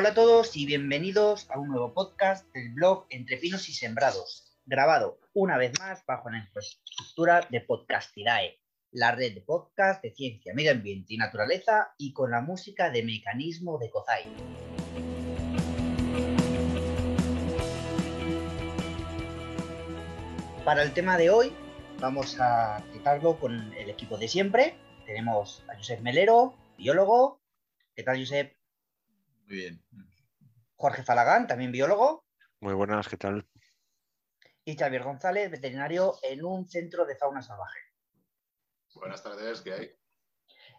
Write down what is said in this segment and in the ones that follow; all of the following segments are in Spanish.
Hola a todos y bienvenidos a un nuevo podcast del blog Entre Pinos y Sembrados, grabado una vez más bajo la infraestructura de Podcastidae, la red de podcast de ciencia, medio ambiente y naturaleza y con la música de Mecanismo de Cozai. Para el tema de hoy vamos a tratarlo con el equipo de siempre. Tenemos a Josep Melero, biólogo. ¿Qué tal, Josep? Muy bien. Jorge Falagán, también biólogo. Muy buenas, ¿qué tal? Y Xavier González, veterinario en un centro de fauna salvaje. Buenas tardes, ¿qué hay?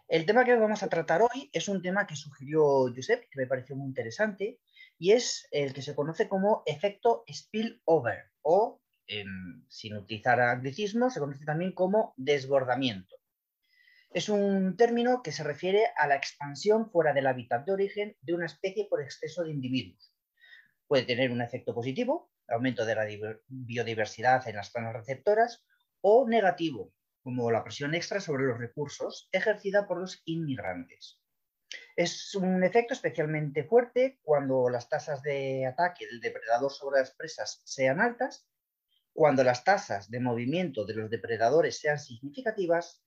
El tema que vamos a tratar hoy es un tema que sugirió Josep, que me pareció muy interesante, y es el que se conoce como efecto spillover, o, em, sin utilizar anglicismo, se conoce también como desbordamiento. Es un término que se refiere a la expansión fuera del hábitat de origen de una especie por exceso de individuos. Puede tener un efecto positivo, aumento de la biodiversidad en las zonas receptoras, o negativo, como la presión extra sobre los recursos ejercida por los inmigrantes. Es un efecto especialmente fuerte cuando las tasas de ataque del depredador sobre las presas sean altas, cuando las tasas de movimiento de los depredadores sean significativas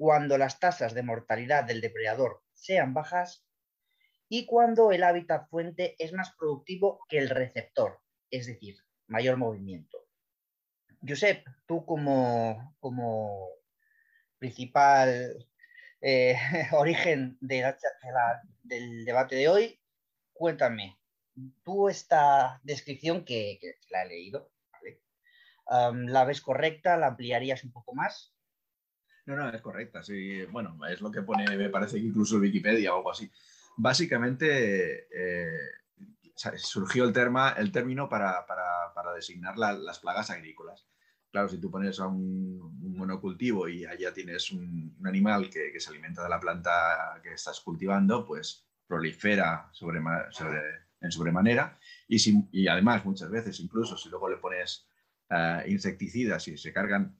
cuando las tasas de mortalidad del depredador sean bajas y cuando el hábitat fuente es más productivo que el receptor, es decir, mayor movimiento. Josep, tú como, como principal eh, origen del debate de hoy, cuéntame, tú esta descripción que, la he leído, ¿la ves correcta? ¿La ampliarías un poco más? No, no, es correcta. Sí, bueno, es lo que pone, me parece que incluso Wikipedia o algo así. Básicamente eh, surgió el, el término para, designar las plagas agrícolas. Claro, si tú pones a un, monocultivo y allá tienes un, animal que, se alimenta de la planta que estás cultivando, pues prolifera sobre, en sobremanera y, y, además muchas veces incluso si luego le pones uh, insecticidas y se cargan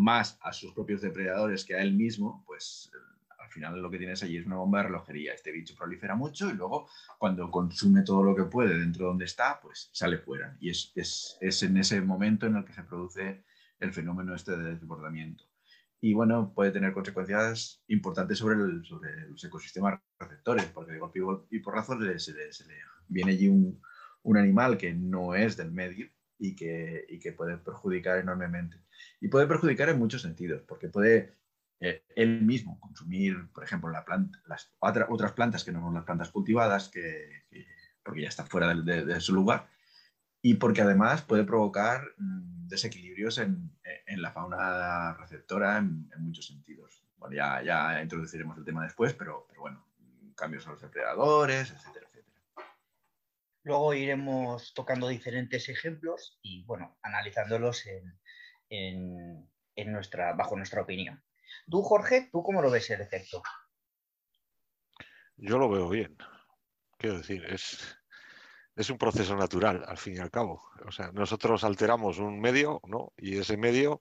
más a sus propios depredadores que a él mismo, pues al final lo que tienes allí es una bomba de relojería. Este bicho prolifera mucho y luego cuando consume todo lo que puede dentro de donde está, pues sale fuera. Y es, es, es en ese momento en el que se produce el fenómeno este de desbordamiento. Y bueno, puede tener consecuencias importantes sobre, el, sobre los ecosistemas receptores, porque de golpe y porrazo se le, se le viene allí un, un animal que no es del medio y que, y que puede perjudicar enormemente. Y puede perjudicar en muchos sentidos, porque puede eh, él mismo consumir, por ejemplo, la planta, las otras plantas que no son las plantas cultivadas, que, porque ya está fuera de, su lugar, y porque además puede provocar mm, desequilibrios en, en, la fauna receptora en, muchos sentidos. Bueno, ya, ya introduciremos el tema después, pero, pero bueno, cambios a los depredadores, etcétera. Luego iremos tocando diferentes ejemplos y, bueno, analizándolos bajo nuestra opinión. Tú, Jorge, ¿tú cómo lo ves el efecto? Yo lo veo bien. Quiero decir, es, es un proceso natural, al fin y al cabo. O sea, nosotros alteramos un medio, ¿no? Y ese medio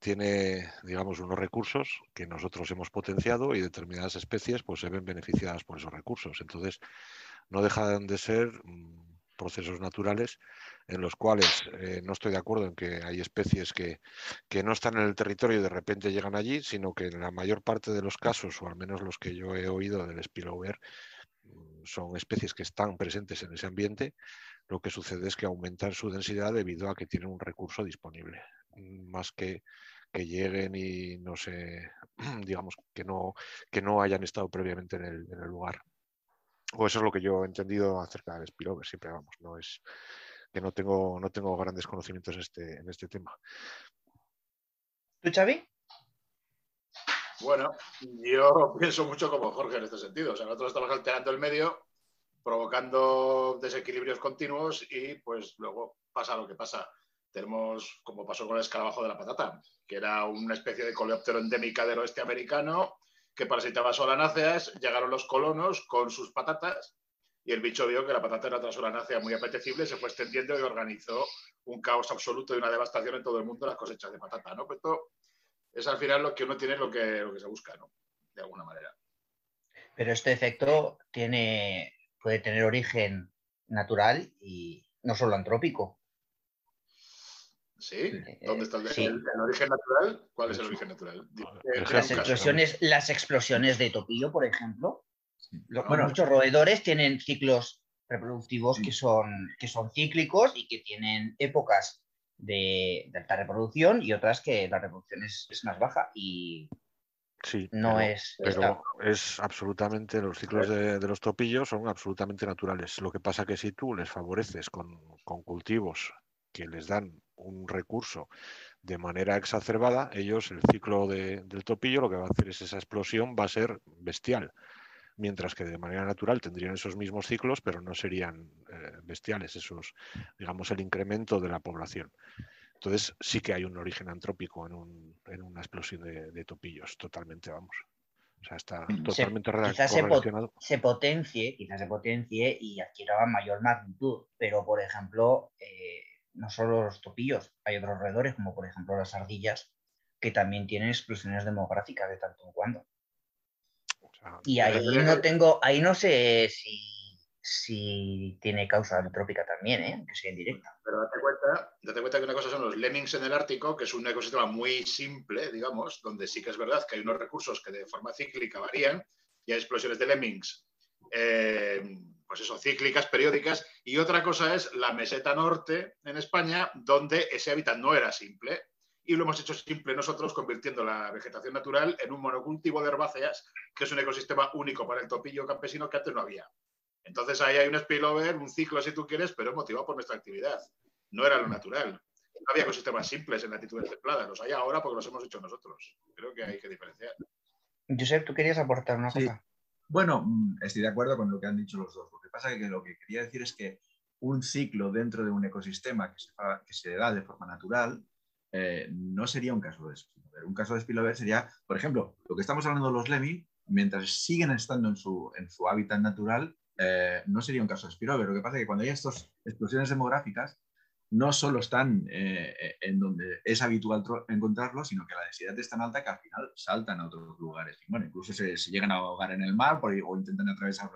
tiene, digamos, unos recursos que nosotros hemos potenciado y determinadas especies pues se ven beneficiadas por esos recursos. Entonces, no dejan de ser mm, procesos naturales en los cuales eh, no estoy de acuerdo en que hay especies que, no están en el territorio y de repente llegan allí, sino que en la mayor parte de los casos, o al menos los que yo he oído del spillover, mm, son especies que están presentes en ese ambiente, lo que sucede es que aumentan su densidad debido a que tienen un recurso disponible, más que que lleguen y no sé, digamos, que no, que no hayan estado previamente en el lugar. O eso es lo que yo he entendido acerca del spillover, siempre vamos, no es que no tengo, no tengo grandes conocimientos en este, en este tema. ¿Tú, Xavi? Bueno, yo pienso mucho como Jorge en este sentido. O sea, nosotros estamos alterando el medio, provocando desequilibrios continuos y pues luego pasa lo que pasa. Tenemos, como pasó con el escarabajo de la patata, que era una especie de coleóptero endémica del oeste americano que parasitaba solanáceas, llegaron los colonos con sus patatas y el bicho vio que la patata era otra solanácea muy apetecible, se fue extendiendo y organizó un caos absoluto y una devastación en todo el mundo las cosechas de patata, ¿no? Pues esto es al final lo que uno tiene, lo que, lo que se busca, ¿no? De alguna manera. Pero este efecto tiene puede tener origen natural y no solo antrópico. ¿Sí? ¿Dónde está el, origen natural? ¿Cuál es el origen natural? Las explosiones, las explosiones de topillo, por ejemplo. muchos roedores tienen ciclos reproductivos que, son, que son cíclicos y que tienen épocas de, alta reproducción y otras que la reproducción es, más baja. Y Sí, no es. Pero es absolutamente, los ciclos de, los topillos son absolutamente naturales. Lo que pasa que si tú les favoreces con, con cultivos que les dan un recurso de manera exacerbada, ellos, el ciclo del topillo, lo que va a hacer es esa explosión va a ser bestial. Mientras que de manera natural tendrían esos mismos ciclos, pero no serían eh, bestiales, esos, digamos, el incremento de la población. Entonces sí que hay un origen antrópico en, una explosión de, topillos, totalmente, vamos. O sea, está totalmente quizás relacionado. Se, potencie, quizás se potencie y adquiera mayor magnitud, pero por ejemplo, eh, no solo los topillos, hay otros roedores, como por ejemplo las ardillas, que también tienen explosiones demográficas de tanto en cuando. y ahí no tengo, ahí no sé si, si tiene causa antrópica también, ¿eh? que sea indirecta. Pero date cuenta, date cuenta que una cosa son los lemmings en el Ártico, que es un ecosistema muy simple, digamos, donde sí que es verdad que hay unos recursos que de forma cíclica varían y hay explosiones de lemmings. Eh, pues eso, cíclicas, periódicas, y otra cosa es la meseta norte en España, donde ese hábitat no era simple, y lo hemos hecho simple nosotros, convirtiendo la vegetación natural en un monocultivo de herbáceas, que es un ecosistema único para el topillo campesino que antes no había. Entonces ahí hay un spillover, un ciclo si tú quieres, pero motivado por nuestra actividad. No era lo natural. No había ecosistemas simples en latitudes templadas, los hay ahora porque los hemos hecho nosotros. Creo que hay que diferenciar. Josep, tú querías aportar una cosa. Bueno, mm, estoy de acuerdo con lo que han dicho los dos. Lo que pasa es que lo que quería decir es que un ciclo dentro de un ecosistema que se, da de forma natural eh, no sería un caso de spillover. Un caso de spillover sería, por ejemplo, lo que estamos hablando de los lemming, mientras siguen estando en su, en su hábitat natural, eh, no sería un caso de spillover. Lo que pasa es que cuando hay estas explosiones demográficas, no solo están eh, eh, en donde es habitual encontrarlos, sino que la densidad es tan alta que al final saltan a otros lugares. Bueno, incluso se, llegan a ahogar en el mar o intentan atravesar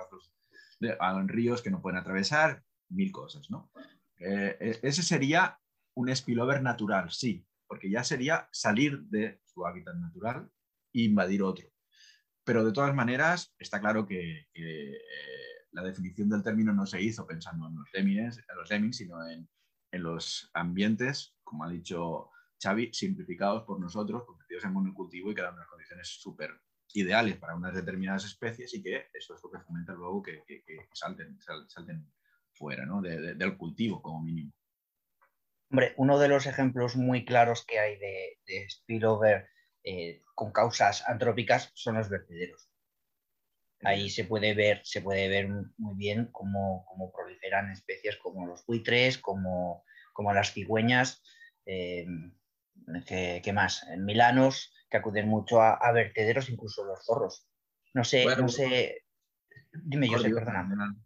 ríos que no pueden atravesar, mil cosas, ¿no? Eh, e, ese sería un spillover natural, sí, porque ya sería salir de su hábitat natural e invadir otro. Pero de todas maneras, está claro que, la definición del término no se hizo pensando en los lemmings, en los lemmings sino en en los ambientes, como ha dicho Xavi, simplificados por nosotros, convertidos en monocultivo y que dan unas condiciones súper ideales para unas determinadas especies y que eso es lo que fomenta luego que, salten, salten, fuera del cultivo como mínimo. Hombre, uno de los ejemplos muy claros que hay de, spillover eh, con causas antrópicas son los vertederos. Ahí se puede ver, se puede ver muy bien cómo, proliferan especies como los buitres, como, como las cigüeñas, eh, ¿qué, más? En milanos, que acuden mucho a, vertederos, incluso los zorros. No sé, no sé. Dime, yo sé, perdona.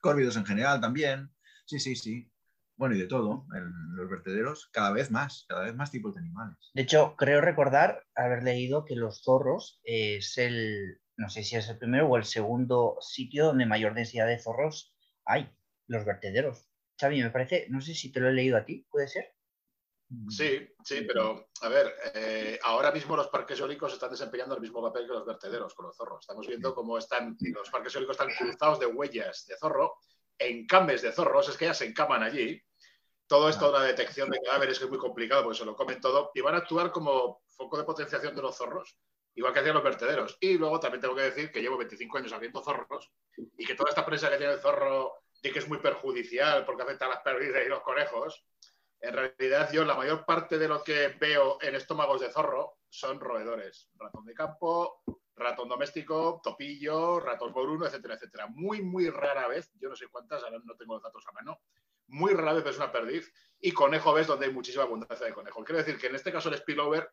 Córvidos en general también. Sí, sí, sí. Bueno, y de todo, en los vertederos, cada vez más, cada vez más tipos de animales. De hecho, creo recordar haber leído que los zorros es el, no sé si es el primero o el segundo sitio donde mayor densidad de zorros hay, los vertederos. Xavi, me parece, no sé si te lo he leído a ti, ¿puede ser? Sí, sí, pero a ver, eh, ahora mismo los parques eólicos están desempeñando el mismo papel que los vertederos con los zorros. Estamos viendo cómo están, los parques eólicos están cruzados de huellas de zorro, encames de zorros, es que ya se encaman allí. Todo esto de la detección de cadáveres que es muy complicado porque se lo comen todo y van a actuar como foco de potenciación de los zorros igual que hacían los vertederos. Y luego también tengo que decir que llevo 25 años abriendo zorros y que toda esta prensa que tiene el zorro de que es muy perjudicial porque afecta a las perdices y los conejos, en realidad yo la mayor parte de lo que veo en estómagos de zorro son roedores. Ratón de campo, ratón doméstico, topillo, ratón moruno, etcétera, etcétera. Muy, muy rara vez, yo no sé cuántas, ahora no tengo los datos a mano, muy rara vez es una perdiz y conejo ves donde hay muchísima abundancia de conejo. Quiero decir que en este caso el spillover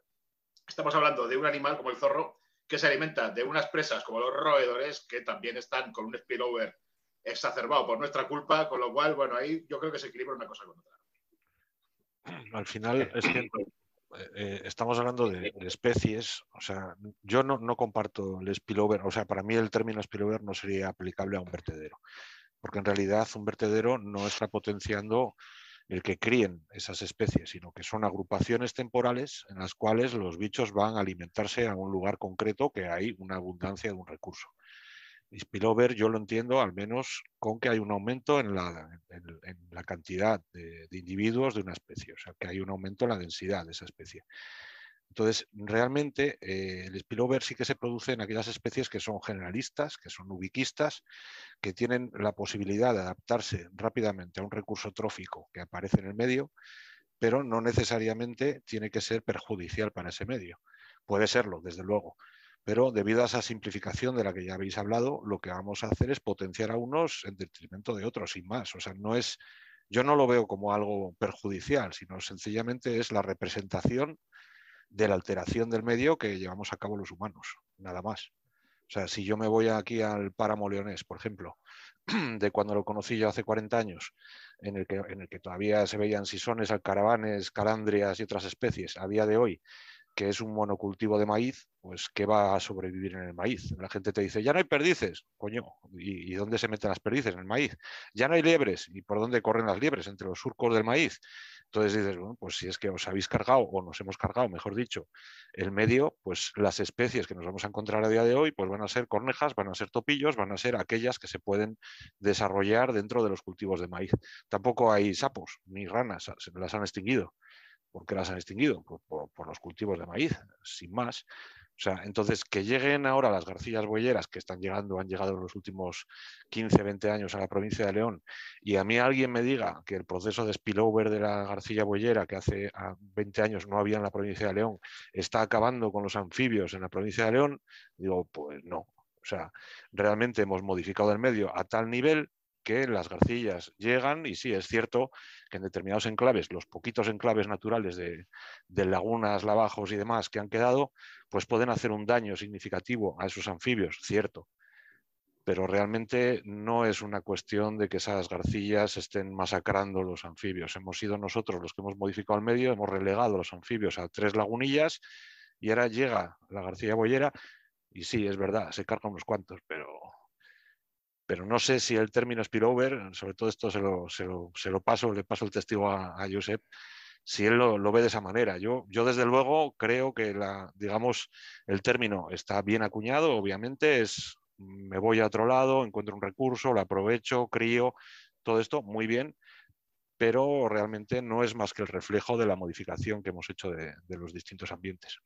Estamos hablando de un animal como el zorro que se alimenta de unas presas como los roedores que también están con un spillover exacerbado por nuestra culpa, con lo cual, bueno, ahí yo creo que se equilibra una cosa con otra. Al final es que eh, eh, estamos hablando de, especies, o sea, yo no, no, comparto el spillover, o sea, para mí el término spillover no sería aplicable a un vertedero, porque en realidad un vertedero no está potenciando el que críen esas especies, sino que son agrupaciones temporales en las cuales los bichos van a alimentarse a un lugar concreto que hay una abundancia de un recurso. Spillover yo lo entiendo al menos con que hay un aumento en la, en, la cantidad de, individuos de una especie, o sea, que hay un aumento en la densidad de esa especie. Entonces, realmente eh, el spillover sí que se produce en aquellas especies que son generalistas, que son ubiquistas, que tienen la posibilidad de adaptarse rápidamente a un recurso trófico que aparece en el medio, pero no necesariamente tiene que ser perjudicial para ese medio. Puede serlo, desde luego, pero debido a esa simplificación de la que ya habéis hablado, lo que vamos a hacer es potenciar a unos en detrimento de otros, sin más. O sea, no es, yo no lo veo como algo perjudicial, sino sencillamente es la representación de la alteración del medio que llevamos a cabo los humanos, nada más. O sea, si yo me voy aquí al páramo leonés, por ejemplo, de cuando lo conocí yo hace 40 años, en el que, en el que todavía se veían sisones, alcaravanes, calandrias y otras especies, a día de hoy que es un monocultivo de maíz, pues ¿qué va a sobrevivir en el maíz? La gente te dice, ya no hay perdices, coño, ¿y, dónde se meten las perdices? En el maíz. Ya no hay liebres, ¿y por dónde corren las liebres? Entre los surcos del maíz. Entonces dices, bueno, pues si es que os habéis cargado, o nos hemos cargado, mejor dicho, el medio, pues las especies que nos vamos a encontrar a día de hoy, pues van a ser cornejas, van a ser topillos, van a ser aquellas que se pueden desarrollar dentro de los cultivos de maíz. Tampoco hay sapos ni ranas, se las han extinguido. ¿Por qué las han extinguido? Por, los cultivos de maíz, sin más. O sea, entonces, que lleguen ahora las garcillas boyeras que están llegando, han llegado en los últimos 15, 20 años a la provincia de León, y a mí alguien me diga que el proceso de spillover de la garcilla boyera que hace 20 años no había en la provincia de León está acabando con los anfibios en la provincia de León, digo, pues no. O sea, realmente hemos modificado el medio a tal nivel que las garcillas llegan y sí, es cierto que en determinados enclaves, los poquitos enclaves naturales de, lagunas, lavajos y demás que han quedado, pues pueden hacer un daño significativo a esos anfibios, cierto. Pero realmente no es una cuestión de que esas garcillas estén masacrando los anfibios. Hemos sido nosotros los que hemos modificado el medio, hemos relegado los anfibios a tres lagunillas y ahora llega la garcilla boyera y sí, es verdad, se carga unos cuantos, pero pero no sé si el término spillover, sobre todo esto se lo, se lo, paso, le paso el testigo a, Josep, si él lo, ve de esa manera. Yo, yo desde luego creo que la, digamos, el término está bien acuñado, obviamente, es me voy a otro lado, encuentro un recurso, lo aprovecho, crío, todo esto muy bien, pero realmente no es más que el reflejo de la modificación que hemos hecho de los distintos ambientes.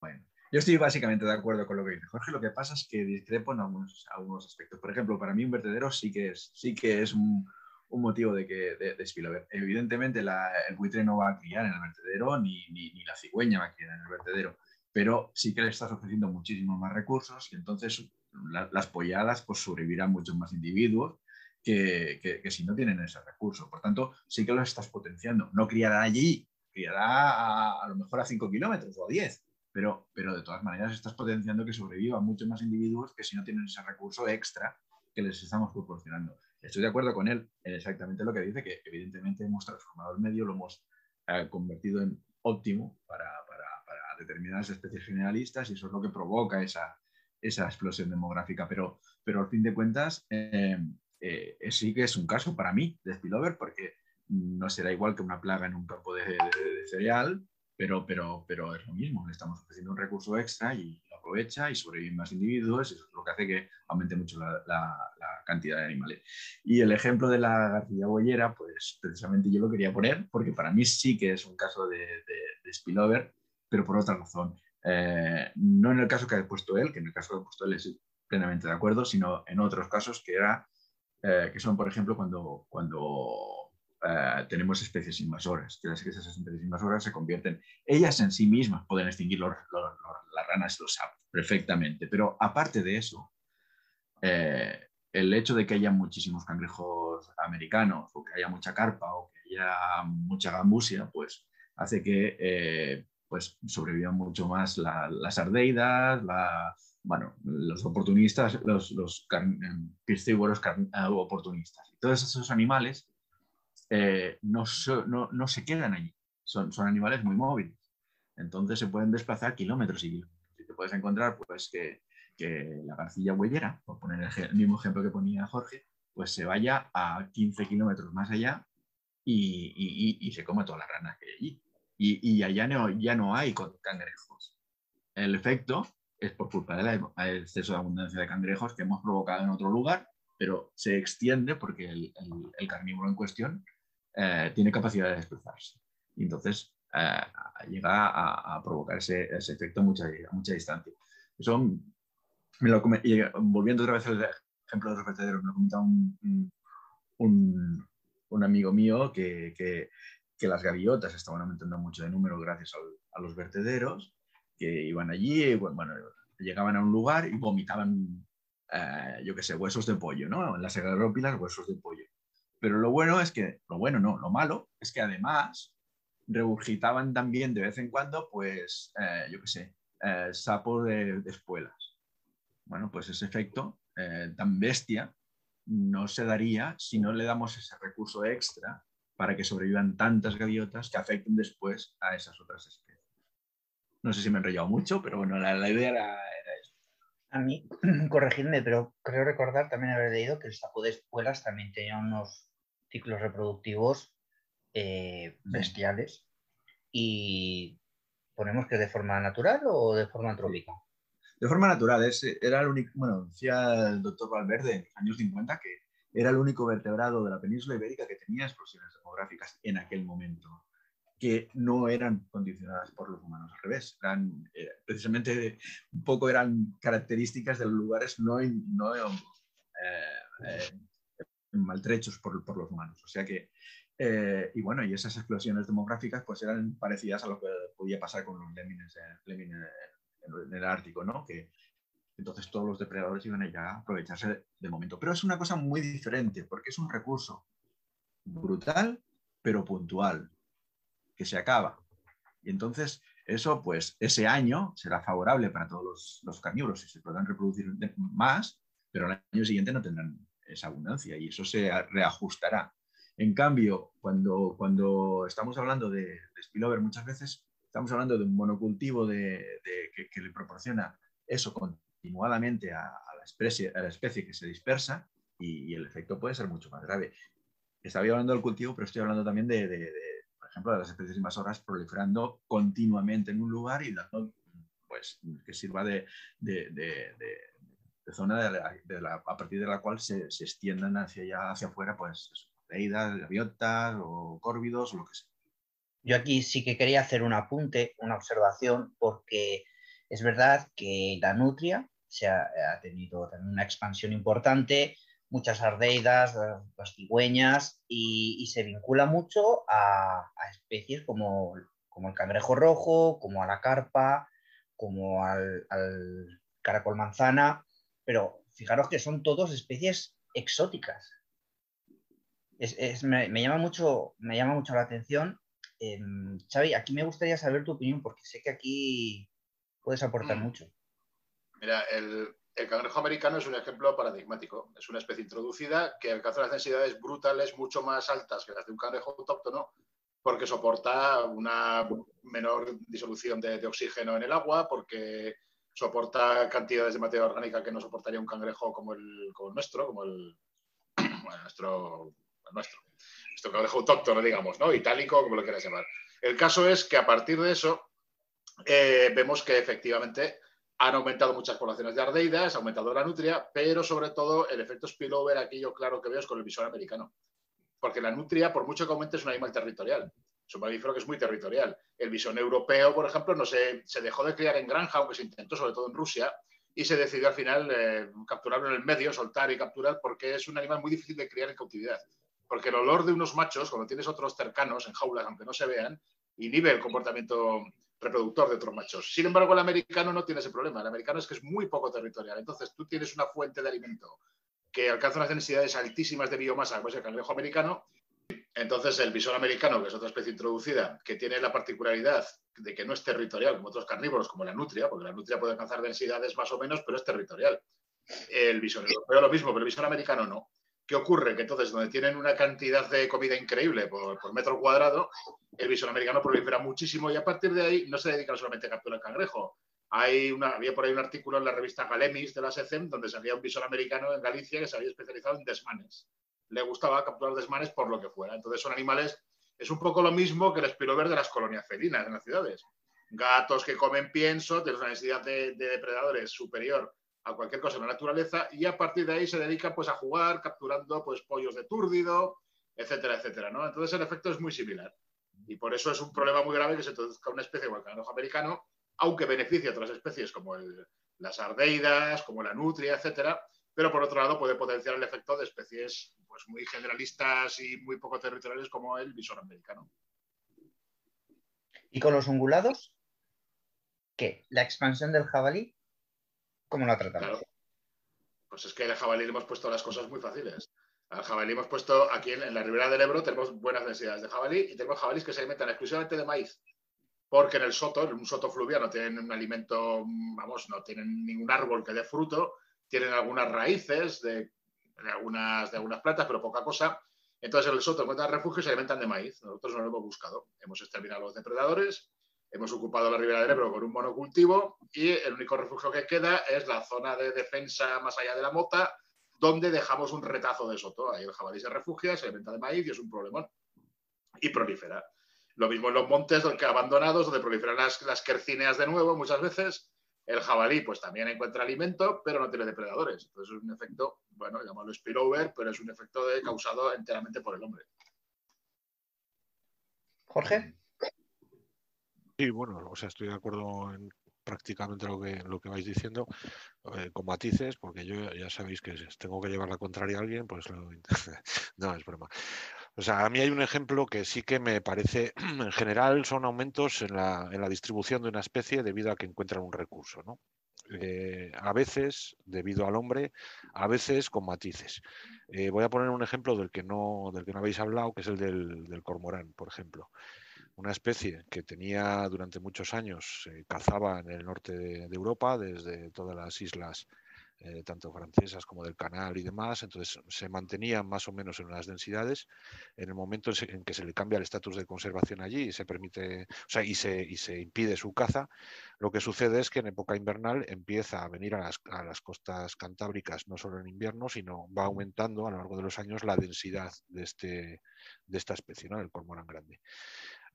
Bueno, yo estoy básicamente de acuerdo con lo que dice Jorge. Lo que pasa es que discrepo en algunos, aspectos. Por ejemplo, para mí un vertedero sí que es, sí que es un, motivo de, que, de, de Evidentemente la, el buitre no va a criar en el vertedero, ni, ni, la cigüeña va a criar en el vertedero, pero sí que le estás ofreciendo muchísimos más recursos y entonces la, las polladas pues, sobrevivirán muchos más individuos que, que, que, si no tienen ese recurso. Por tanto, sí que los estás potenciando. No criará allí, criará a, a lo mejor a 5 kilómetros o a 10, pero, pero de todas maneras estás potenciando que sobrevivan muchos más individuos que si no tienen ese recurso extra que les estamos proporcionando. Estoy de acuerdo con él en exactamente lo que dice, que evidentemente hemos transformado el medio, lo hemos eh, convertido en óptimo para, para, para, determinadas especies generalistas y eso es lo que provoca esa, esa explosión demográfica. Pero, pero al fin de cuentas, eh, eh, sí que es un caso para mí de spillover porque no será igual que una plaga en un campo de, de, de cereal, pero, pero, pero es lo mismo, le estamos ofreciendo un recurso extra y lo aprovecha y sobreviven más individuos, eso es lo que hace que aumente mucho la, la, la cantidad de animales. Y el ejemplo de la garcilla boyera, pues precisamente yo lo quería poner, porque para mí sí que es un caso de, de, de spillover, pero por otra razón. Eh, no en el caso que ha puesto él, que en el caso que ha puesto él es plenamente de acuerdo, sino en otros casos que, era, eh, que son, por ejemplo, cuando, cuando Uh, tenemos especies invasoras, que las especies invasoras se convierten, ellas en sí mismas pueden extinguir los, los, los, las ranas, los sapos, perfectamente, pero aparte de eso, eh, el hecho de que haya muchísimos cangrejos americanos, o que haya mucha carpa, o que haya mucha gambusia, pues hace que eh, pues sobrevivan mucho más la, las ardeidas, la, bueno, los oportunistas, los, los piscívoros oportunistas. Y todos esos animales eh, no, se quedan allí. son, animales muy móviles. Entonces se pueden desplazar kilómetros y kilómetros. Y te puedes encontrar pues que, la garcilla huellera, por poner el, mismo ejemplo que ponía Jorge, pues se vaya a 15 kilómetros más allá y, se come todas las ranas que hay allí. Y, allá no, ya no hay cangrejos. El efecto es por culpa del exceso de abundancia de cangrejos que hemos provocado en otro lugar, pero se extiende porque el carnívoro en cuestión eh, tiene capacidad de desplazarse. Y entonces eh, llega a, a, provocar ese, ese efecto a mucha, mucha distancia. Eso me lo, y volviendo otra vez al ejemplo de los vertederos, me lo comentaba un, un, un, amigo mío que, que, que, las gaviotas estaban aumentando mucho de número gracias al, a los vertederos, que iban allí, bueno, llegaban a un lugar y vomitaban, eh, yo qué sé, huesos de pollo, ¿no? En las agarrópilas, huesos de pollo. Pero lo bueno es que, lo bueno no, lo malo es que además regurgitaban también de vez en cuando, pues, eh, yo qué sé, eh, sapos de, espuelas. Bueno, pues ese efecto eh, tan bestia no se daría si no le damos ese recurso extra para que sobrevivan tantas gaviotas que afecten después a esas otras especies. No sé si me he enrollado mucho, pero bueno, la, la idea era. A mí, corregidme, pero creo recordar también haber leído que el sapo de espuelas también tenía unos ciclos reproductivos eh, bestiales. Y ponemos que de forma natural o de forma antrópica. De forma natural, es, era el único, bueno, decía el doctor Valverde en los años 50 que era el único vertebrado de la península ibérica que tenía explosiones demográficas en aquel momento, que no eran condicionadas por los humanos, al revés, eran, eh, precisamente un poco eran características de los lugares no, no eh, eh, maltrechos por, por, los humanos. O sea que y bueno, y esas explosiones demográficas pues eran parecidas a lo que podía pasar con los lemmings, en, el Ártico, ¿no? Que entonces todos los depredadores iban a ya a aprovecharse de momento. Pero es una cosa muy diferente porque es un recurso brutal, pero puntual, que se acaba. Y entonces eso, pues ese año será favorable para todos los, los carnívoros y se podrán reproducir más, pero al año siguiente no tendrán esa abundancia y eso se reajustará. En cambio, cuando, cuando estamos hablando de, de spillover, muchas veces estamos hablando de un monocultivo de, de, que, que, le proporciona eso continuadamente a, a, la especie, a, la especie, que se dispersa y, y, el efecto puede ser mucho más grave. Estaba hablando del cultivo, pero estoy hablando también de, de ejemplo, de las especies invasoras proliferando continuamente en un lugar y dando, pues, que sirva de, zona la, la, a partir de la cual se, se extiendan hacia allá, hacia afuera, pues, leídas, gaviotas o córvidos o lo que sea. Yo aquí sí que quería hacer un apunte, una observación, porque es verdad que la nutria se ha, ha tenido también una expansión importante, muchas ardeidas, las cigüeñas, y, y se vincula mucho a, a especies como, como, el cangrejo rojo, como a la carpa, como al, al caracol manzana, pero fijaros que son todos especies exóticas, es, es, me, me, llama mucho, me llama mucho la atención. Eh, Xavi, aquí me gustaría saber tu opinión porque sé que aquí puedes aportar mm. mucho. Mira, el, el, cangrejo americano es un ejemplo paradigmático. Es una especie introducida que alcanza las densidades brutales mucho más altas que las de un cangrejo autóctono porque soporta una menor disolución de, oxígeno en el agua, porque soporta cantidades de materia orgánica que no soportaría un cangrejo como el, nuestro, como el nuestro nuestro. Dejo autóctono, digamos, ¿no? Itálico, como lo quieras llamar. El caso es que a partir de eso eh, vemos que efectivamente han aumentado muchas poblaciones de ardeidas, ha aumentado la nutria, pero sobre todo el efecto spillover aquí yo claro que veo es con el visor americano. Porque la nutria, por mucho que aumente, es un animal territorial. Es un mamífero que es muy territorial. El bisón europeo, por ejemplo, no se, se dejó de criar en granja, aunque se intentó, sobre todo en Rusia, y se decidió al final eh, capturarlo en el medio, soltar y capturar, porque es un animal muy difícil de criar en cautividad porque el olor de unos machos, cuando tienes otros cercanos en jaulas, aunque no se vean, inhibe el comportamiento reproductor de otros machos. Sin embargo, el americano no tiene ese problema. El americano es que es muy poco territorial. Entonces, tú tienes una fuente de alimento que alcanza unas densidades altísimas de biomasa, como es el cangrejo americano. Entonces, el bisón americano, que es otra especie introducida, que tiene la particularidad de que no es territorial como otros carnívoros, como la nutria, porque la nutria puede alcanzar densidades más o menos, pero es territorial. El bisón europeo lo mismo, pero el bisón americano no. ¿Qué ocurre? Que entonces, donde tienen una cantidad de comida increíble por, metro cuadrado, el bisón americano prolifera muchísimo y a partir de ahí no se dedican solamente a capturar cangrejo. Hay había por ahí un artículo en la revista Galemis de la SECEM donde salía un bisón americano en Galicia que se había especializado en desmanes. Le gustaba capturar desmanes por lo que fuera. Entonces son animales, es un poco lo mismo que el spillover de las colonias felinas en las ciudades. Gatos que comen pienso, tienen una necesidad de depredadores superior a cualquier cosa en la naturaleza y a partir de ahí se dedica pues a jugar capturando pues pollos de túrdido, etcétera, etcétera, ¿no? Entonces el efecto es muy similar y por eso es un problema muy grave que se introduzca una especie como el americano, aunque beneficia a otras especies como las ardeidas, como la nutria, etcétera, pero por otro lado puede potenciar el efecto de especies pues muy generalistas y muy poco territoriales como el visor americano. ¿Y con los ungulados? ¿Qué? ¿La expansión del jabalí? ¿Cómo la tratamos? Pues es que al jabalí le hemos puesto las cosas muy fáciles. Al jabalí hemos puesto aquí en, la ribera del Ebro, tenemos buenas densidades de jabalí y tenemos jabalíes que se alimentan exclusivamente de maíz. Porque en el soto, en un soto fluvial, no tienen un alimento, vamos, no tienen ningún árbol que dé fruto, tienen algunas raíces de, algunas, de algunas plantas, pero poca cosa. Entonces en el soto encuentran refugio y se alimentan de maíz. Nosotros no lo hemos buscado. Hemos exterminado los depredadores, Hemos ocupado la ribera del Ebro con un monocultivo y el único refugio que queda es la zona de defensa más allá de la mota, donde dejamos un retazo de soto. Ahí el jabalí se refugia, se alimenta de maíz y es un problemón. Y prolifera. Lo mismo en los montes abandonados, donde proliferan las, las quercíneas de nuevo muchas veces. El jabalí, pues también encuentra alimento, pero no tiene depredadores. Entonces es un efecto, bueno, llamarlo spillover, pero es un efecto causado enteramente por el hombre. Jorge. Sí, bueno, o sea, estoy de acuerdo en prácticamente lo que, lo que vais diciendo, eh, con matices, porque yo ya sabéis que si tengo que llevar la contraria a alguien, pues lo... no, es broma. O sea, a mí hay un ejemplo que sí que me parece, en general, son aumentos en la, en la distribución de una especie debido a que encuentran un recurso, ¿no? Eh, a veces debido al hombre, a veces con matices. Eh, voy a poner un ejemplo del que no, del que no habéis hablado, que es el del, del cormorán, por ejemplo una especie que tenía durante muchos años, se cazaba en el norte de, Europa, desde todas las islas, eh, tanto francesas como del Canal y demás, entonces se mantenía más o menos en unas densidades. En el momento en, que se le cambia el estatus de conservación allí y se permite, o sea, y se, y se impide su caza, lo que sucede es que en época invernal empieza a venir a las, a las costas cantábricas, no solo en invierno, sino va aumentando a lo largo de los años la densidad de, este, de esta especie, ¿no? el cormorán grande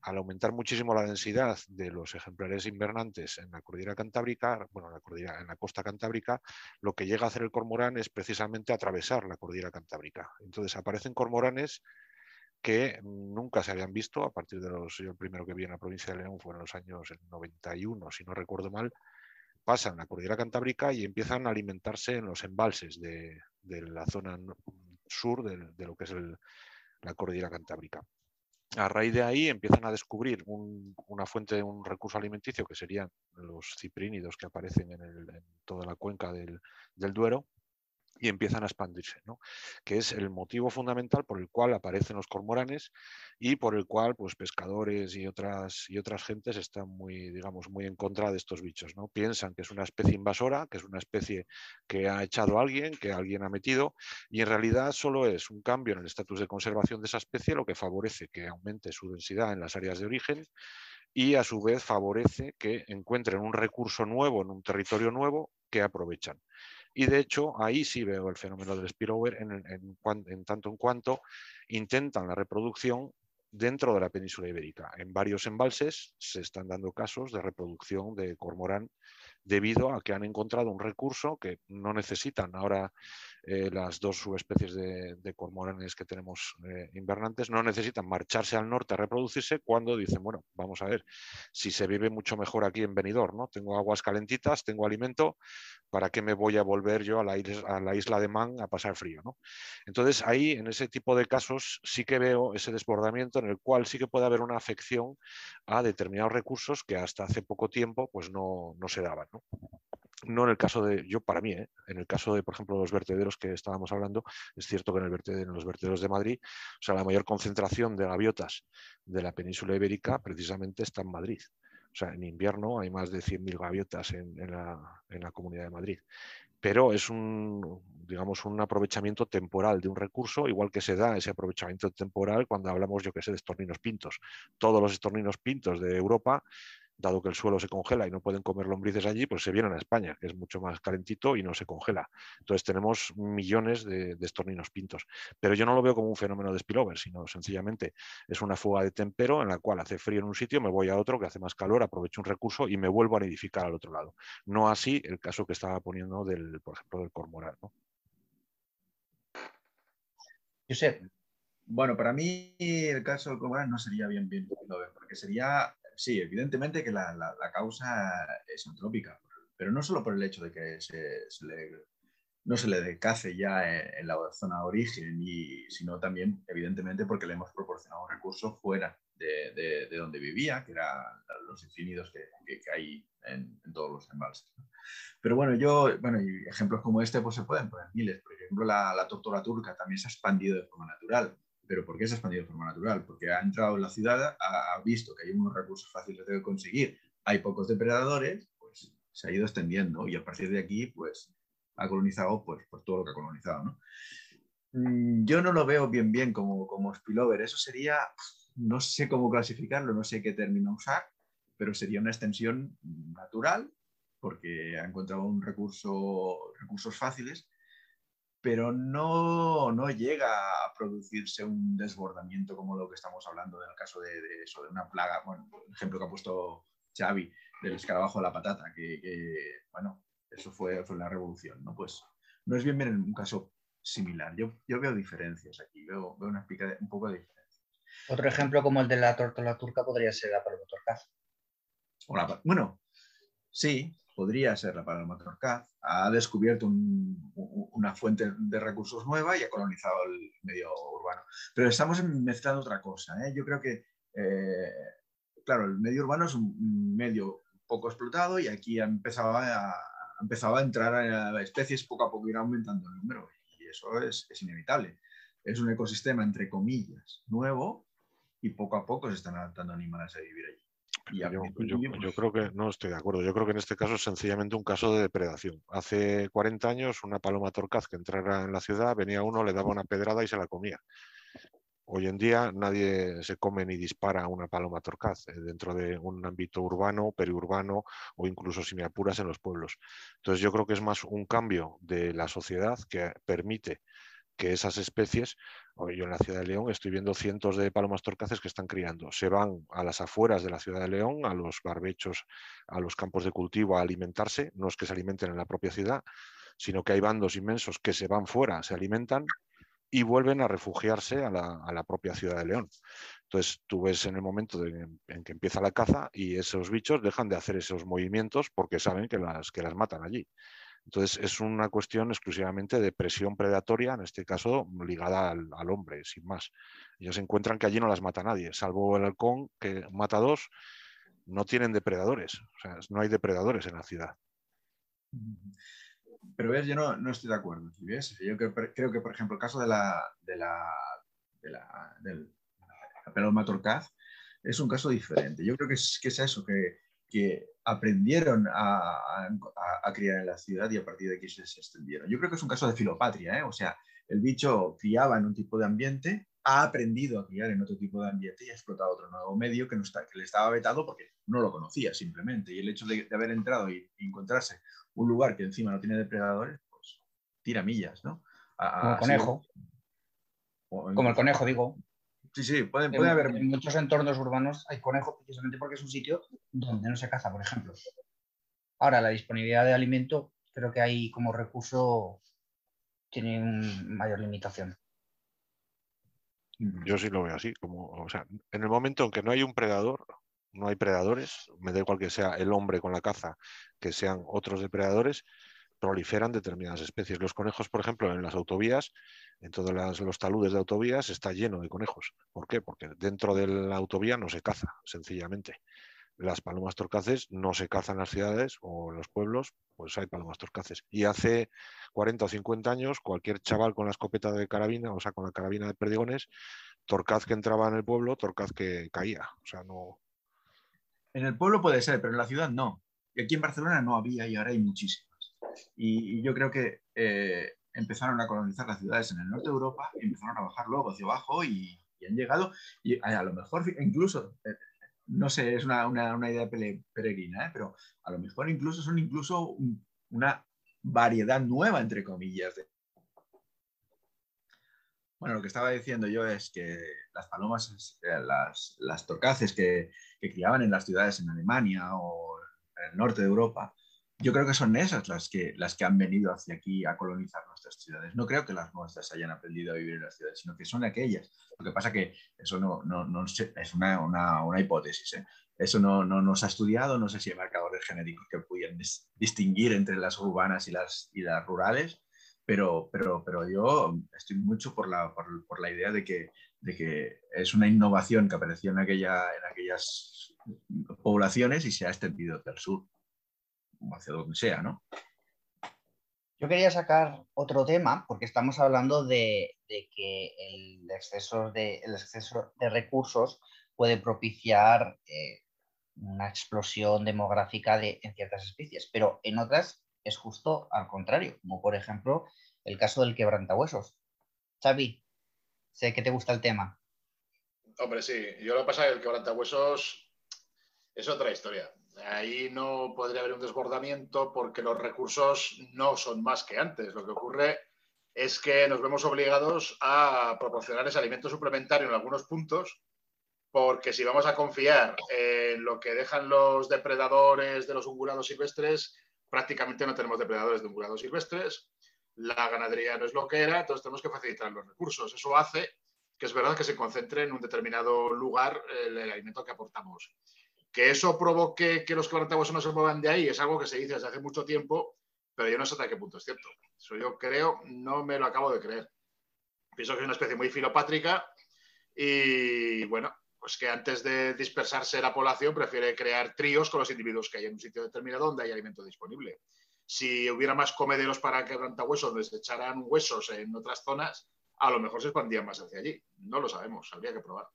al aumentar muchísimo la densidad de los ejemplares invernantes en la cordillera cantábrica, bueno, en la, costa cantábrica, lo que llega a hacer el cormorán es precisamente atravesar la cordillera cantábrica. Entonces aparecen cormoranes que nunca se habían visto a partir de los, yo el primero que vi en la provincia de León fue en los años 91, si no recuerdo mal, pasan la cordillera cantábrica y empiezan a alimentarse en los embalses de, la zona sur de, lo que es la cordillera cantábrica a raíz de ahí empiezan a descubrir una fuente, un recurso alimenticio que serían los ciprínidos que aparecen en, toda la cuenca del, Duero y empiezan a expandirse, ¿no? que es el motivo fundamental por el cual aparecen los cormoranes y por el cual pues, pescadores y otras, y otras gentes están muy, digamos, muy en contra de estos bichos. ¿no? Piensan que es una especie invasora, que es una especie que ha echado a alguien, que alguien ha metido, y en realidad solo es un cambio en el estatus de conservación de esa especie lo que favorece que aumente su densidad en las áreas de origen y a su vez favorece que encuentren un recurso nuevo en un territorio nuevo que aprovechan. Y de hecho, ahí sí veo el fenómeno del spillover en, en, tanto en cuanto intentan la reproducción dentro de la península ibérica. En varios embalses se están dando casos de reproducción de cormorán debido a que han encontrado un recurso que no necesitan ahora eh, las dos subespecies de, cormoranes que tenemos eh, invernantes, no necesitan marcharse al norte a reproducirse cuando dicen, bueno, vamos a ver, si se vive mucho mejor aquí en Benidorm, ¿no? Tengo aguas calentitas, tengo alimento, ¿para qué me voy a volver yo a la, isla, a la isla de Man a pasar frío? ¿no? Entonces ahí, en ese tipo de casos, sí que veo ese desbordamiento en el cual sí que puede haber una afección a determinados recursos que hasta hace poco tiempo pues no, no se daban. ¿No? en el caso de, yo para mí, ¿eh? en el caso de, por ejemplo, los vertederos que estábamos hablando, es cierto que en los vertederos de Madrid, o sea, la mayor concentración de gaviotas de la península ibérica precisamente está en Madrid. O sea, en invierno hay más de 100.000 gaviotas en, la, en, la, Comunidad de Madrid. pero es un, digamos, un aprovechamiento temporal de un recurso, igual que se da ese aprovechamiento temporal cuando hablamos, yo que sé, de estorninos pintos. Todos los estorninos pintos de Europa dado que el suelo se congela y no pueden comer lombrices allí, pues se vienen a España, que es mucho más calentito y no se congela. Entonces tenemos millones de, estorninos pintos. Pero yo no lo veo como un fenómeno de spillover, sino sencillamente es una fuga de tempero en la cual hace frío en un sitio, me voy a otro que hace más calor, aprovecho un recurso y me vuelvo a nidificar al otro lado. No así el caso que estaba poniendo del, por ejemplo, del cormoral. ¿no? sé Bueno, para mí el caso del cormoral no sería bien, bien porque sería sí, evidentemente que la, causa es antrópica, pero no solo por el hecho de que no se le decace ya en, la zona de origen, sino también, evidentemente, porque le hemos proporcionado un recurso fuera de, donde vivía, que eran los infinitos que, hay en, todos los embalses. Pero bueno, yo, bueno, ejemplos como este, pues se pueden poner miles. Por ejemplo, la, la tortuga turca también se ha expandido de forma natural. ¿Pero por qué se ha expandido de forma natural? Porque ha entrado en la ciudad, ha, visto que hay unos recursos fáciles de conseguir, hay pocos depredadores, pues se ha ido extendiendo y a partir de aquí, pues ha colonizado pues, por todo lo que ha colonizado. ¿no? Mm, yo no lo veo bien bien como, como spillover. Eso sería, no sé cómo clasificarlo, no sé qué término usar, pero sería una extensión natural porque ha encontrado un recurso, recursos fáciles pero no, no, llega a producirse un desbordamiento como lo que estamos hablando en el caso de, eso, de una plaga, bueno, el ejemplo que ha puesto Xavi del escarabajo de la patata, que, bueno, eso fue, fue la revolución, ¿no? Pues no es bien bien en un caso similar. Yo, yo veo diferencias aquí, veo, veo una un poco de diferencias. Otro ejemplo como el de la tortola turca podría ser la paloma torcaz. Bueno, sí, podría ser la paloma torcaz, ha descubierto una fuente de recursos nueva y ha colonizado el medio urbano. Pero estamos mezclando otra cosa. ¿eh? Yo creo que, eh, claro, el medio urbano es un medio poco explotado y aquí ha empezado a, empezado a entrar a especies, poco a poco ir aumentando el número y eso es, es inevitable. Es un ecosistema, entre comillas, nuevo y poco a poco se están adaptando animales a vivir allí. Yo, creo que no estoy de acuerdo. Yo creo que en este caso es sencillamente un caso de depredación. Hace 40 años, una paloma torcaz que entrara en la ciudad, venía uno, le daba una pedrada y se la comía. Hoy en día nadie se come ni dispara a una paloma torcaz eh, dentro de un ámbito urbano, periurbano o incluso, si me apuras, en los pueblos. Entonces yo creo que es más un cambio de la sociedad que permite que esas especies, yo en la ciudad de León estoy viendo cientos de palomas torcaces que están criando. Se van a las afueras de la ciudad de León, a los barbechos, a los campos de cultivo a alimentarse. No es que se alimenten en la propia ciudad, sino que hay bandos inmensos que se van fuera, se alimentan y vuelven a refugiarse a la, propia ciudad de León. Entonces tú ves en el momento en que empieza la caza y esos bichos dejan de hacer esos movimientos porque saben que las, que las matan allí. Entonces, es una cuestión exclusivamente de presión predatoria, en este caso ligada al, hombre, sin más. Ellos encuentran que allí no las mata nadie, salvo el halcón que mata dos, no tienen depredadores, o sea, no hay depredadores en la ciudad. Pero ves, yo no, estoy de acuerdo. Yo creo, que, por ejemplo, el caso de la, de la, de la, del, es un caso diferente. Yo creo que es eso, que que aprendieron a, criar en la ciudad y a partir de aquí se, extendieron. Yo creo que es un caso de filopatria, ¿eh? o sea, el bicho criaba en un tipo de ambiente, ha aprendido a criar en otro tipo de ambiente y ha explotado otro nuevo medio que, no está, que le estaba vetado porque no lo conocía simplemente. Y el hecho de, haber entrado y, encontrarse un lugar que encima no tiene depredadores, pues tira millas, ¿no? Como el conejo. Como el conejo, digo. Sí, sí, puede, puede haber. En muchos entornos urbanos hay conejos precisamente porque es un sitio donde no se caza, por ejemplo. Ahora, la disponibilidad de alimento creo que ahí como recurso tiene una mayor limitación. Yo sí lo veo así, como, o sea, en el momento en que no hay un predador, no hay predadores, me da igual que sea el hombre con la caza, que sean otros depredadores, proliferan determinadas especies. Los conejos, por ejemplo, en las autovías, en todos los taludes de autovías, está lleno de conejos. ¿Por qué? Porque dentro de la autovía no se caza, sencillamente. Las palomas torcaces no se cazan en las ciudades o en los pueblos, pues hay palomas torcaces. Y hace 40 o 50 años, cualquier chaval con la escopeta de carabina, o sea, con la carabina de perdigones, torcaz que entraba en el pueblo, torcaz que caía. O sea, no. En el pueblo puede ser, pero en la ciudad no. Y aquí en Barcelona no había y ahora hay muchísimas. Y, yo creo que eh, empezaron a colonizar las ciudades en el norte de Europa y empezaron a bajar luego hacia abajo y, han llegado, y a, lo mejor incluso, eh, no sé, es una, idea peregrina, ¿eh? pero a lo mejor incluso son incluso una variedad nueva, entre comillas, de, bueno, lo que estaba diciendo yo es que las palomas, eh, las, las torcaces que, que, criaban en las ciudades en Alemania o en el norte de Europa, yo creo que son esas las que, las que han venido hacia aquí a colonizar nuestras ciudades. No creo que las nuestras hayan aprendido a vivir en las ciudades, sino que son aquellas. Lo que pasa que eso no, es una, hipótesis. ¿eh? Eso no, no, no, se ha estudiado, no sé si hay marcadores genéticos que puedan distinguir entre las urbanas y las, y las rurales, pero, pero, pero yo estoy mucho por la, por, la idea de que, de que, es una innovación que apareció en, aquella, en aquellas poblaciones y se ha extendido hacia el sur, hacia donde sea, ¿no? Yo quería sacar otro tema, porque estamos hablando de, de que el exceso de, el exceso de recursos puede propiciar eh, una explosión demográfica de, en ciertas especies, pero en otras es justo al contrario, como por ejemplo el caso del quebrantahuesos. Xavi, sé que te gusta el tema. Hombre, sí, yo lo que pasa es que el quebrantahuesos es otra historia. Ahí no podría haber un desbordamiento porque los recursos no son más que antes. Lo que ocurre es que nos vemos obligados a proporcionar ese alimento suplementario en algunos puntos, porque si vamos a confiar en lo que dejan los depredadores de los ungulados silvestres, prácticamente no tenemos depredadores de ungulados silvestres, la ganadería no es lo que era, entonces tenemos que facilitar los recursos. Eso hace que es verdad que se concentre en un determinado lugar el, alimento que aportamos. Que eso provoque que los quebrantahuesos no se muevan de ahí es algo que se dice desde hace mucho tiempo, pero yo no sé hasta qué punto es cierto. Eso yo creo, no me lo acabo de creer. Pienso que es una especie muy filopátrica y bueno, pues que antes de dispersarse la población prefiere crear tríos con los individuos que hay en un sitio determinado donde hay alimento disponible. Si hubiera más comederos para quebrantahuesos donde se echaran huesos en otras zonas, a lo mejor se expandían más hacia allí. No lo sabemos, habría que probar.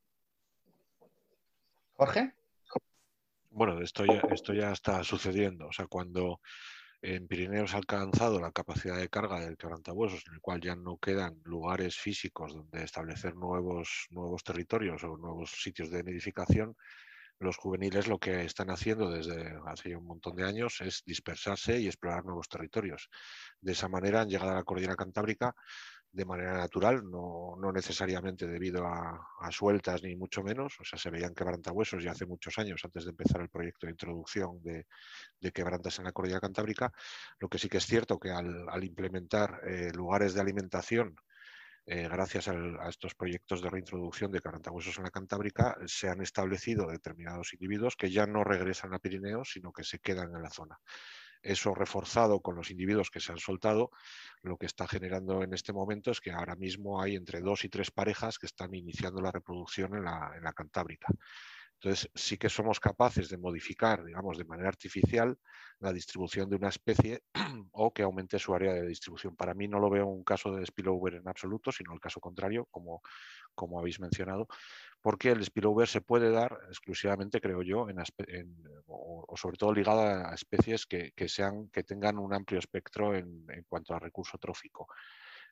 Jorge. Bueno, esto ya, esto ya está sucediendo. O sea, cuando en Pirineos ha alcanzado la capacidad de carga del quebrantahuesos, en el cual ya no quedan lugares físicos donde establecer nuevos, nuevos territorios o nuevos sitios de nidificación, los juveniles lo que están haciendo desde hace un montón de años es dispersarse y explorar nuevos territorios. De esa manera han llegado a la cordillera cantábrica de manera natural, no, necesariamente debido a, sueltas ni mucho menos. O sea, se veían quebrantahuesos ya hace muchos años, antes de empezar el proyecto de introducción de, quebrantas en la cordillera cantábrica. Lo que sí que es cierto que al, implementar eh, lugares de alimentación eh, gracias a estos proyectos de reintroducción de quebrantahuesos en la Cantábrica, se han establecido determinados individuos que ya no regresan a Pirineos, sino que se quedan en la zona. Eso reforzado con los individuos que se han soltado, lo que está generando en este momento es que ahora mismo hay entre dos y tres parejas que están iniciando la reproducción en la, Cantábrica. Entonces, sí que somos capaces de modificar, digamos, de manera artificial la distribución de una especie o que aumente su área de distribución. Para mí no lo veo un caso de spillover en absoluto, sino el caso contrario, como, como habéis mencionado, porque el spillover se puede dar exclusivamente, creo yo, o, sobre todo ligado a especies que, sean, que tengan un amplio espectro en, cuanto a recurso trófico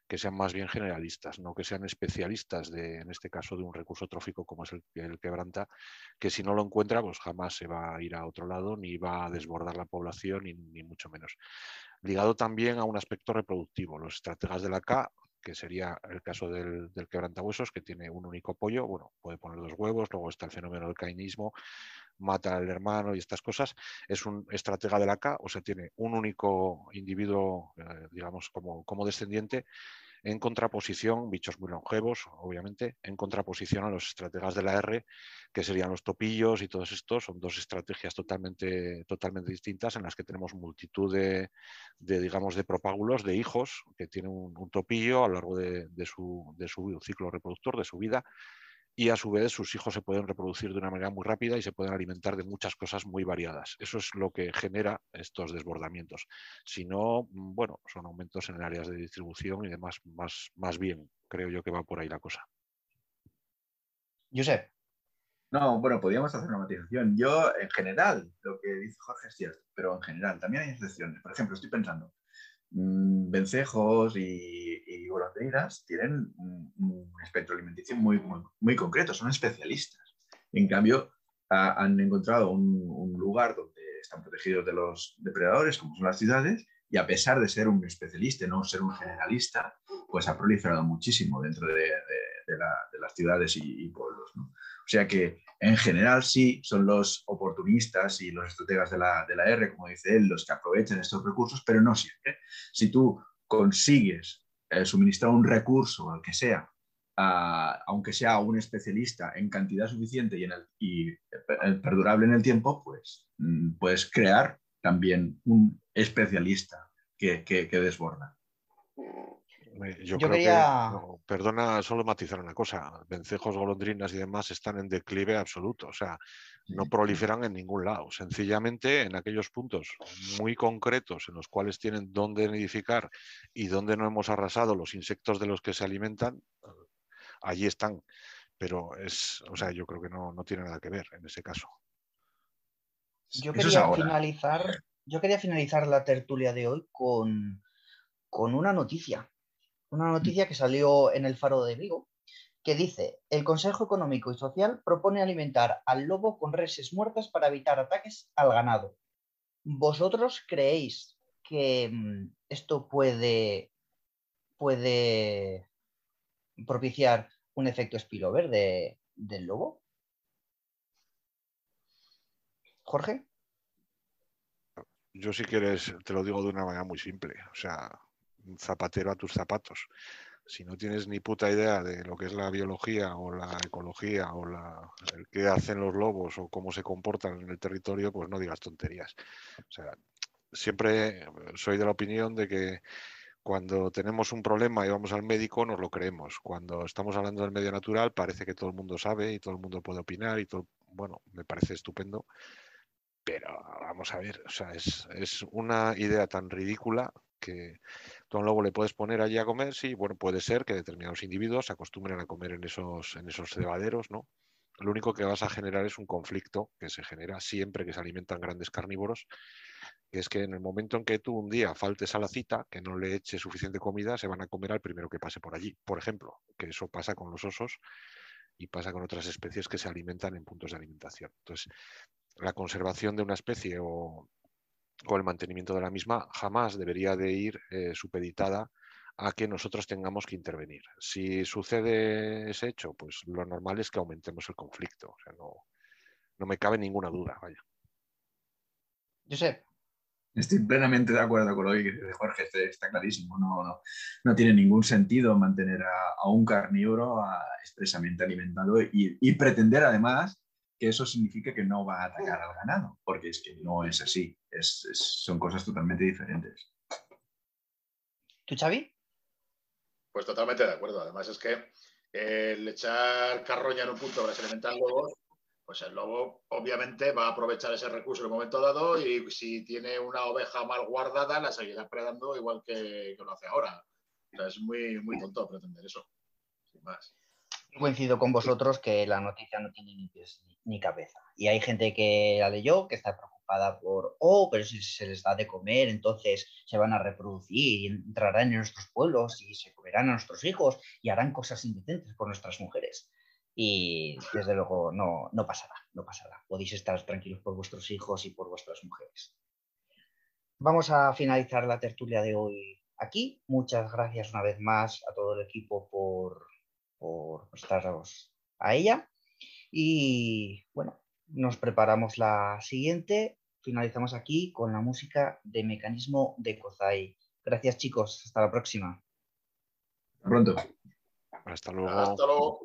que sean más bien generalistas, no que sean especialistas de, en este caso, de un recurso trófico como es el, quebranta, que si no lo encuentra, pues jamás se va a ir a otro lado, ni va a desbordar la población, ni, ni mucho menos. Ligado también a un aspecto reproductivo. Los estrategas de la K que sería el caso del, del, quebrantahuesos, que tiene un único pollo, bueno, puede poner dos huevos, luego está el fenómeno del cainismo, mata al hermano y estas cosas, es un estratega de la K, o sea, tiene un único individuo, eh, digamos, como, como descendiente, en contraposición, bichos muy longevos, obviamente, en contraposición a los estrategas de la R, que serían los topillos y todos estos, son dos estrategias totalmente, totalmente distintas en las que tenemos multitud de, digamos, de propágulos, de hijos, que tienen un, topillo a lo largo de, su, de su ciclo reproductor, de su vida, y a su vez sus hijos se pueden reproducir de una manera muy rápida y se pueden alimentar de muchas cosas muy variadas. Eso es lo que genera estos desbordamientos. Si no, mm, bueno, son aumentos en áreas de distribución y demás, más, más bien, creo yo que va por ahí la cosa. Josep. No, bueno, podríamos hacer una matización. Yo, en general, lo que dice Jorge es cierto, pero en general también hay excepciones. Por ejemplo, estoy pensando, vencejos y, y tienen un, espectro alimenticio muy, muy, concreto, son especialistas. En cambio, han encontrado un, lugar donde están protegidos de los depredadores, como son las ciudades, y a pesar de ser un especialista, no ser un generalista, pues ha proliferado muchísimo dentro de, las ciudades y, pueblos. O sea que en general sí son los oportunistas y los estrategas de la, de la R, como dice él, los que aprovechan estos recursos, pero no siempre. Si tú consigues eh, suministrar un recurso, el que sea, aunque sea un especialista en cantidad suficiente y, en el, y perdurable en el tiempo, pues mm, puedes crear también un especialista que, que, desborda. Yo, creo que, perdona, solo matizar una cosa, vencejos, golondrinas y demás están en declive absoluto, o sea, no proliferan en ningún lado, sencillamente en aquellos puntos muy concretos en los cuales tienen dónde nidificar y donde no hemos arrasado los insectos de los que se alimentan, allí están, pero es, o sea, yo creo que no, tiene nada que ver en ese caso. Yo quería finalizar, yo quería finalizar la tertulia de hoy con, con una noticia una noticia que salió en el Faro de Vigo, que dice, el Consejo Económico y Social propone alimentar al lobo con reses muertas para evitar ataques al ganado. ¿Vosotros creéis que mm, esto puede, puede propiciar un efecto spillover de, del lobo? Jorge. Yo si quieres, te lo digo de una manera muy simple. O sea, zapatero a tus zapatos. Si no tienes ni puta idea de lo que es la biología o la ecología o la, el qué hacen los lobos o cómo se comportan en el territorio, pues no digas tonterías. O sea, siempre soy de la opinión de que cuando tenemos un problema y vamos al médico nos lo creemos. Cuando estamos hablando del medio natural parece que todo el mundo sabe y todo el mundo puede opinar y todo, bueno, me parece estupendo. Pero vamos a ver, o sea, es, es una idea tan ridícula que tú a un lobo le puedes poner allí a comer, sí, bueno, puede ser que determinados individuos se acostumbren a comer en esos, en esos cebaderos, ¿no? Lo único que vas a generar es un conflicto que se genera siempre que se alimentan grandes carnívoros, que es que en el momento en que tú un día faltes a la cita, que no le eche suficiente comida, se van a comer al primero que pase por allí. Por ejemplo, que eso pasa con los osos y pasa con otras especies que se alimentan en puntos de alimentación. Entonces, la conservación de una especie o, con el mantenimiento de la misma jamás debería de ir eh, supeditada a que nosotros tengamos que intervenir. Si sucede ese hecho, pues lo normal es que aumentemos el conflicto. O sea, no, no me cabe ninguna duda, vaya. Josep. Estoy plenamente de acuerdo con lo que dice Jorge, este, está clarísimo. No, no, tiene ningún sentido mantener a, un carnívoro expresamente alimentado y, y pretender además que eso significa que no va a atacar al ganado, porque es que no es así, son cosas totalmente diferentes. ¿Tú, Xavi? Pues totalmente de acuerdo. Además es que el echar carroña en un punto para alimentar lobos, pues el lobo obviamente va a aprovechar ese recurso en un momento dado y si tiene una oveja mal guardada la seguirá predando igual que, lo hace ahora. es muy, muy tonto pretender eso, sin más coincido con vosotros que la noticia no tiene ni pies ni, cabeza. Y hay gente que la leyó, que está preocupada por, oh, pero si se les da de comer, entonces se van a reproducir y entrarán en nuestros pueblos y se comerán a nuestros hijos y harán cosas indecentes con nuestras mujeres. Y desde luego no, no pasará, no pasará. Podéis estar tranquilos por vuestros hijos y por vuestras mujeres. Vamos a finalizar la tertulia de hoy aquí. Muchas gracias una vez más a todo el equipo por por prestaros a ella. Y bueno, nos preparamos la siguiente. Finalizamos aquí con la música de Mecanismo de Kozai. Gracias chicos, hasta la próxima. pronto. Hasta luego. Hasta luego.